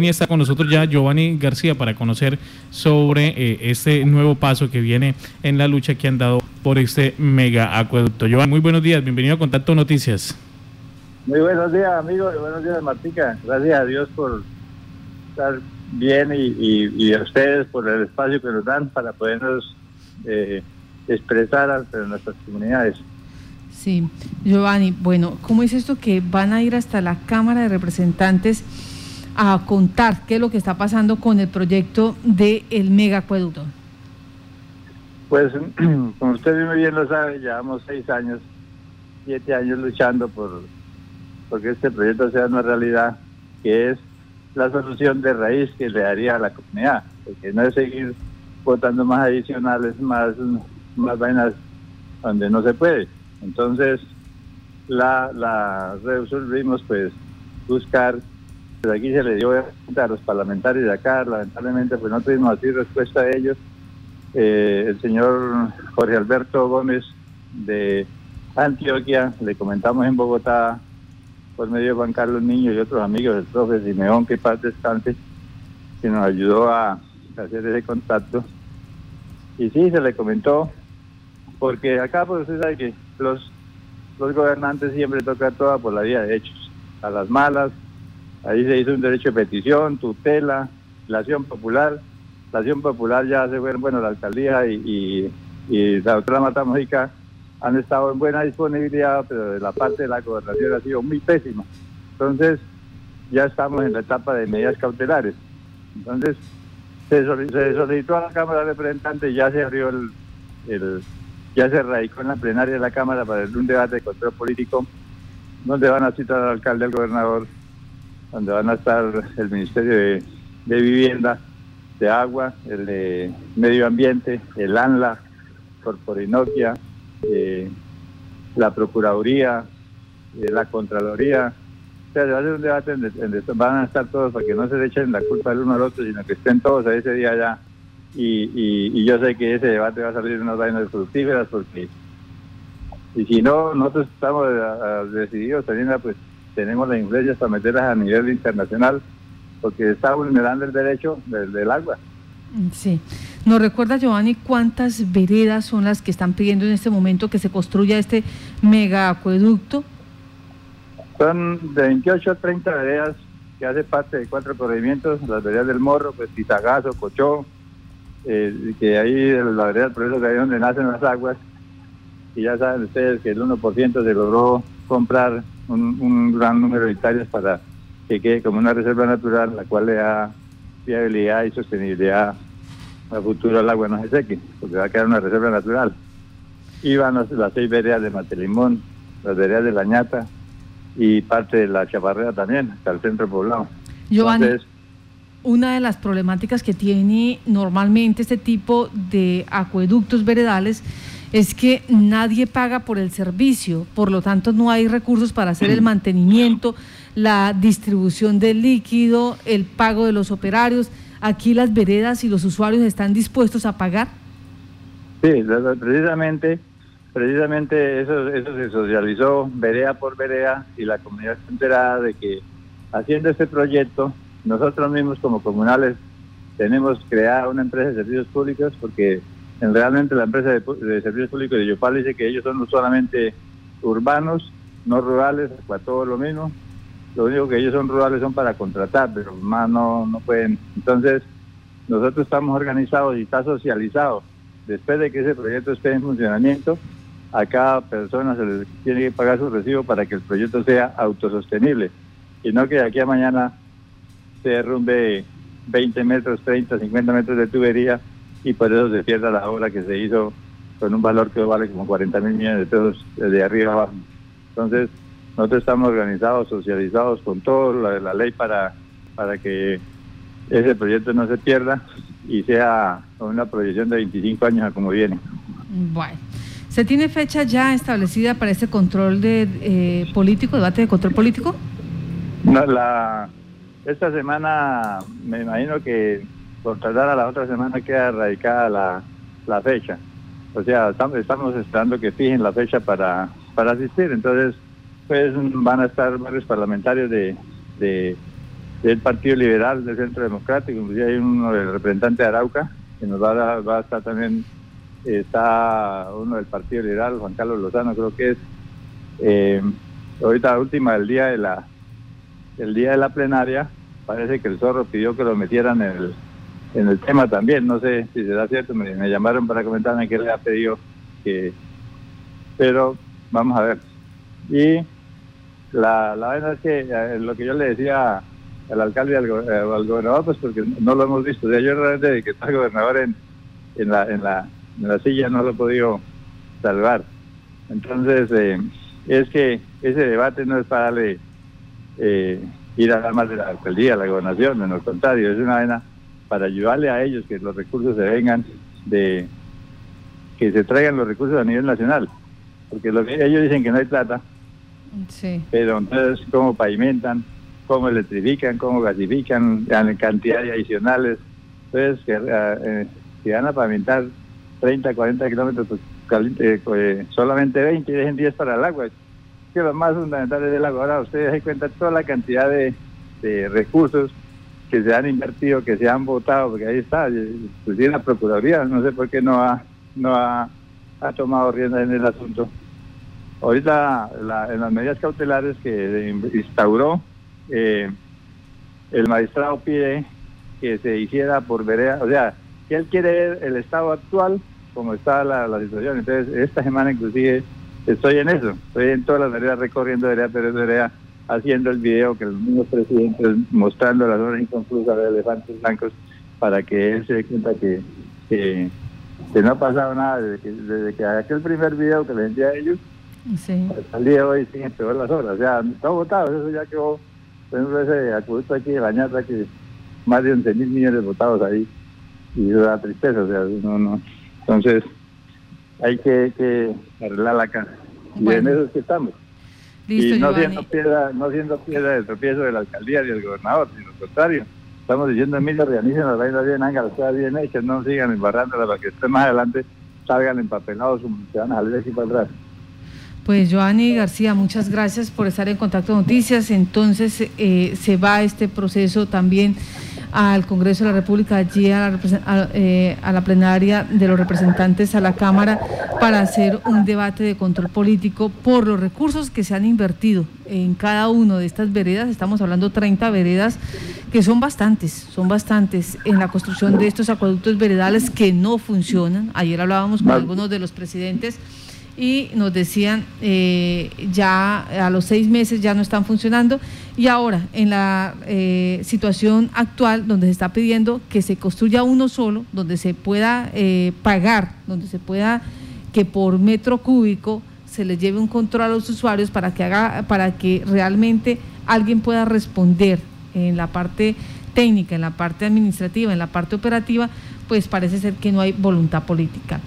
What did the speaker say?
línea está con nosotros ya Giovanni García para conocer sobre eh, este nuevo paso que viene en la lucha que han dado por este mega acueducto. Giovanni, muy buenos días, bienvenido a Contacto Noticias. Muy buenos días, amigos, buenos días, Martica. Gracias a Dios por estar bien y, a ustedes por el espacio que nos dan para podernos eh, expresar ante nuestras comunidades. Sí, Giovanni, bueno, ¿cómo es esto que van a ir hasta la Cámara de Representantes a contar qué es lo que está pasando con el proyecto del el megacueducto? Pues, como usted muy bien lo sabe, llevamos seis años, siete años luchando por porque este proyecto sea una realidad, que es la solución de raíz que le daría a la comunidad, porque no es seguir votando más adicionales, más, más vainas donde no se puede. Entonces, la, la resolvimos pues buscar, desde aquí se le dio a los parlamentarios de acá, lamentablemente pues no tuvimos así respuesta a ellos. Eh, el señor Jorge Alberto Gómez de Antioquia, le comentamos en Bogotá por medio de Juan Carlos Niño y otros amigos del profe Simeón, que paz descanse, que nos ayudó a hacer ese contacto. Y sí, se le comentó, porque acá pues usted sabe que los, los gobernantes siempre tocan toda por la vía de hechos, a las malas, ahí se hizo un derecho de petición, tutela, la acción popular, la acción popular ya se fue, bueno, la alcaldía y, la doctora Mata han estado en buena disponibilidad, pero de la parte de la gobernación ha sido muy pésima. Entonces, ya estamos en la etapa de medidas cautelares. Entonces, se, solicitó a la Cámara de Representantes, ya se abrió el, el, ya se radicó en la plenaria de la Cámara para un debate de control político, donde van a citar al alcalde, al gobernador, donde van a estar el Ministerio de, Vivienda, de Agua, el de Medio Ambiente, el ANLA, Corporinoquia, eh, la Procuraduría, eh, la Contraloría. O sea, va a ser un debate en, van a estar todos para que no se le echen la culpa el uno al otro, sino que estén todos a ese día ya. Y, yo sé que ese debate va a salir unas vainas fructíferas porque y si no, nosotros estamos decididos teniendo, pues tenemos la influencia para meterlas a nivel internacional porque está vulnerando el derecho del agua. Sí. ¿Nos recuerda, Giovanni, cuántas veredas son las que están pidiendo en este momento que se construya este mega acueducto? Son de 28 a 30 veredas que hace parte de cuatro corregimientos, las veredas del Morro, pues Tizagazo, Cochó, eh, que ahí la vereda por eso que ahí donde nacen las aguas, y ya saben ustedes que el 1% se logró comprar un, un gran número de hectáreas para que quede como una reserva natural, la cual le da viabilidad y sostenibilidad a futuro al agua no se seque, porque va a quedar una reserva natural. Y van las, seis veredas de Matelimón, las veredas de La Ñata y parte de la Chaparrera también, hasta el centro poblado. Giovanni, una de las problemáticas que tiene normalmente este tipo de acueductos veredales es que nadie paga por el servicio, por lo tanto no hay recursos para hacer el mantenimiento, la distribución del líquido, el pago de los operarios. Aquí las veredas y los usuarios están dispuestos a pagar. Sí, precisamente, precisamente eso, eso se socializó vereda por vereda y la comunidad está enterada de que haciendo este proyecto, nosotros mismos como comunales tenemos creada una empresa de servicios públicos porque realmente la empresa de, servicios públicos de Yopal dice que ellos son solamente urbanos, no rurales, para todo lo mismo, lo único que ellos son rurales son para contratar, pero más no, no pueden. Entonces, nosotros estamos organizados y está socializado. Después de que ese proyecto esté en funcionamiento, a cada persona se le tiene que pagar su recibo para que el proyecto sea autosostenible y no que de aquí a mañana se derrumbe 20 metros, 30, 50 metros de tubería y por eso se pierda la obra que se hizo con un valor que vale como 40 mil millones de pesos de arriba abajo. Entonces, nosotros estamos organizados, socializados con todo la, la ley para, para que ese proyecto no se pierda y sea una proyección de 25 años como viene. Bueno, ¿se tiene fecha ya establecida para este control de eh, político, debate de control político? No, la, esta semana me imagino que por tardar a la otra semana queda radicada la, la fecha. O sea, estamos, esperando que fijen la fecha para, para asistir. Entonces, pues van a estar varios parlamentarios de, de, del Partido Liberal del Centro Democrático, inclusive hay uno del representante de Arauca, que nos va a, va a estar también, está uno del Partido Liberal, Juan Carlos Lozano creo que es. Eh, ahorita la última del día de la el día de la plenaria, parece que el zorro pidió que lo metieran en el, en el tema también, no sé si será cierto, me, llamaron para comentarme que le ha pedido que, pero vamos a ver. Y la, la verdad es que eh, lo que yo le decía al alcalde y al, eh, gobernador, pues porque no lo hemos visto. Yo realmente que está el gobernador en, en, la, en, la, en la silla no lo he podido salvar. Entonces, eh, es que ese debate no es para darle, eh, ir a dar más de la alcaldía, la gobernación, en lo contrario, es una vaina para ayudarle a ellos que los recursos se vengan de que se traigan los recursos a nivel nacional porque lo que ellos dicen que no hay plata Sí. pero entonces cómo pavimentan, cómo electrifican, cómo gasifican, en cantidad de adicionales. Entonces, que, eh, eh, si van a pavimentar 30, 40 kilómetros, pues eh, eh, solamente 20 y dejen 10 para el agua. Que lo más fundamental es el agua. Ahora ustedes se cuenta toda la cantidad de, de recursos que se han invertido, que se han votado, porque ahí está, pues la Procuraduría, no sé por qué no ha, no ha, ha tomado rienda en el asunto. Ahorita la- en las medidas cautelares que instauró, eh, el magistrado pide que se hiciera por vereda, o sea, que él quiere ver el estado actual, como está la, situación. Entonces, esta semana inclusive estoy en eso, estoy en todas las veredas, recorriendo vereda, pero vereda, haciendo el video que los mismos presidentes, mostrando las zonas inconclusas de elefantes blancos, para que él se dé cuenta que, que, que no ha pasado nada desde que, desde que aquel primer video que les envié a ellos, Sí. hasta el día de hoy siguen peor las horas. O sea, todo votado, eso ya quedó, por ejemplo, ese acueducto aquí de Bañata, que más de 11 mil millones votados ahí, y eso da tristeza, o sea, no, no. Entonces, hay que, que arreglar la casa. Y en eso es que estamos. Listo, y no Giovanni. siendo, piedra, no siendo piedra de tropiezo de la alcaldía ni del gobernador, sino lo contrario. Estamos diciendo, Emilio, organicen las vainas bien, hagan las cosas bien hechas, no sigan embarrándolas para que después más adelante salgan empapelados, se van a salir aquí para atrás. Pues Joanny García, muchas gracias por estar en Contacto Noticias. Entonces eh, se va este proceso también al Congreso de la República, allí a la, a, eh, a la plenaria de los representantes a la Cámara para hacer un debate de control político por los recursos que se han invertido en cada uno de estas veredas. Estamos hablando 30 veredas que son bastantes, son bastantes en la construcción de estos acueductos veredales que no funcionan. Ayer hablábamos con algunos de los presidentes y nos decían eh, ya a los seis meses ya no están funcionando y ahora en la eh, situación actual donde se está pidiendo que se construya uno solo, donde se pueda eh, pagar, donde se pueda que por metro cúbico se les lleve un control a los usuarios para que haga, para que realmente alguien pueda responder en la parte técnica, en la parte administrativa, en la parte operativa, pues parece ser que no hay voluntad política.